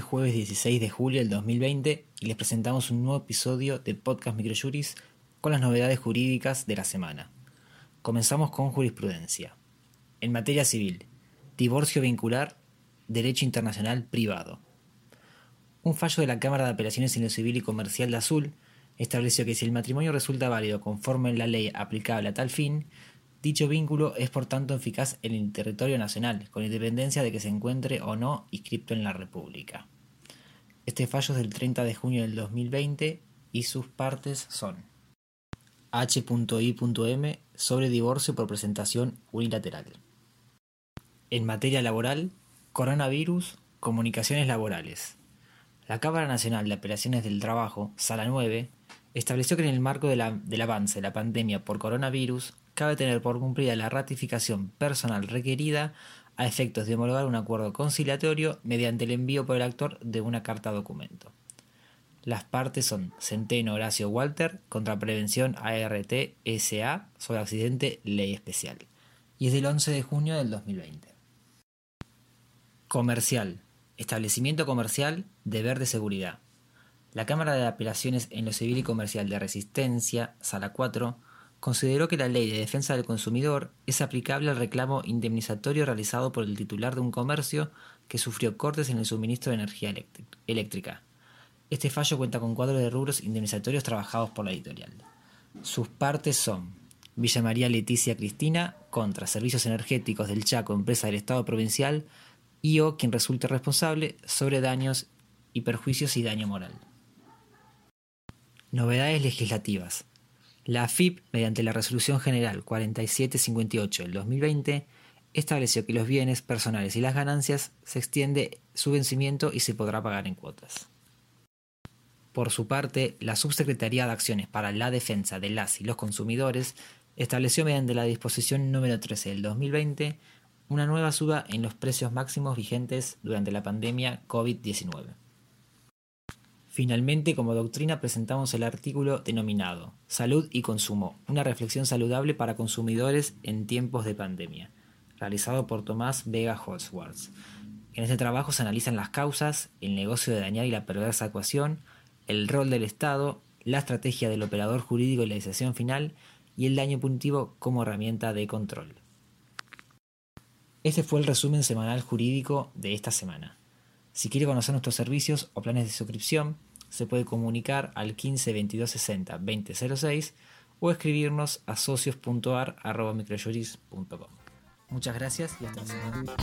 16 de julio del 2020 y les presentamos un nuevo episodio de Podcast Microjuris con las novedades jurídicas de la semana. Comenzamos con jurisprudencia. En materia civil, divorcio vincular, derecho internacional privado. Un fallo de la Cámara de Apelaciones en lo Civil y Comercial de Azul estableció que si el matrimonio resulta válido conforme la ley aplicable a tal fin, Dicho vínculo es por tanto eficaz en el territorio nacional, con independencia de que se encuentre o no inscripto en la República. Este fallo es del 30 de junio del 2020 y sus partes son H.I.M sobre divorcio por presentación unilateral. En materia laboral, coronavirus, comunicaciones laborales. La Cámara Nacional de Apelaciones del Trabajo, Sala 9, estableció que en el marco del avance de la pandemia por coronavirus, cabe tener por cumplida la ratificación personal requerida a efectos de homologar un acuerdo conciliatorio mediante el envío por el actor de una carta documento. Las partes son Centeno Horacio Walter contra Prevención ART SA sobre accidente ley especial y es del 11 de junio del 2020. Comercial. Establecimiento comercial, deber de seguridad. La Cámara de Apelaciones en lo Civil y Comercial de Resistencia, Sala 4, consideró que la Ley de Defensa del Consumidor es aplicable al reclamo indemnizatorio realizado por el titular de un comercio que sufrió cortes en el suministro de energía eléctrica. Este fallo cuenta con cuadros de rubros indemnizatorios trabajados por la editorial. Sus partes son Villa María Leticia Cristina contra Servicios Energéticos del Chaco, empresa del Estado provincial, y o quien resulte responsable sobre daños y perjuicios y daño moral. Novedades legislativas. La AFIP, mediante la Resolución General 4758 del 2020, estableció que los bienes personales y las ganancias se extiende su vencimiento y se podrá pagar en cuotas. Por su parte, la Subsecretaría de Acciones para la Defensa de las y los Consumidores estableció mediante la disposición número 13 del 2020 una nueva suba en los precios máximos vigentes durante la pandemia COVID-19. Finalmente, como doctrina presentamos el artículo denominado Salud y Consumo, una reflexión saludable para consumidores en tiempos de pandemia, realizado por Tomás Vega Holzwartz. En este trabajo se analizan las causas, el negocio de dañar y la perversa ecuación, el rol del Estado, la estrategia del operador jurídico y la decisión final y el daño punitivo como herramienta de control. Este fue el resumen semanal jurídico de esta semana. Si quiere conocer nuestros servicios o planes de suscripción, se puede comunicar al 15 22 60 20 06 o escribirnos a socios.ar.microjuris.com. Muchas gracias y hasta la semana.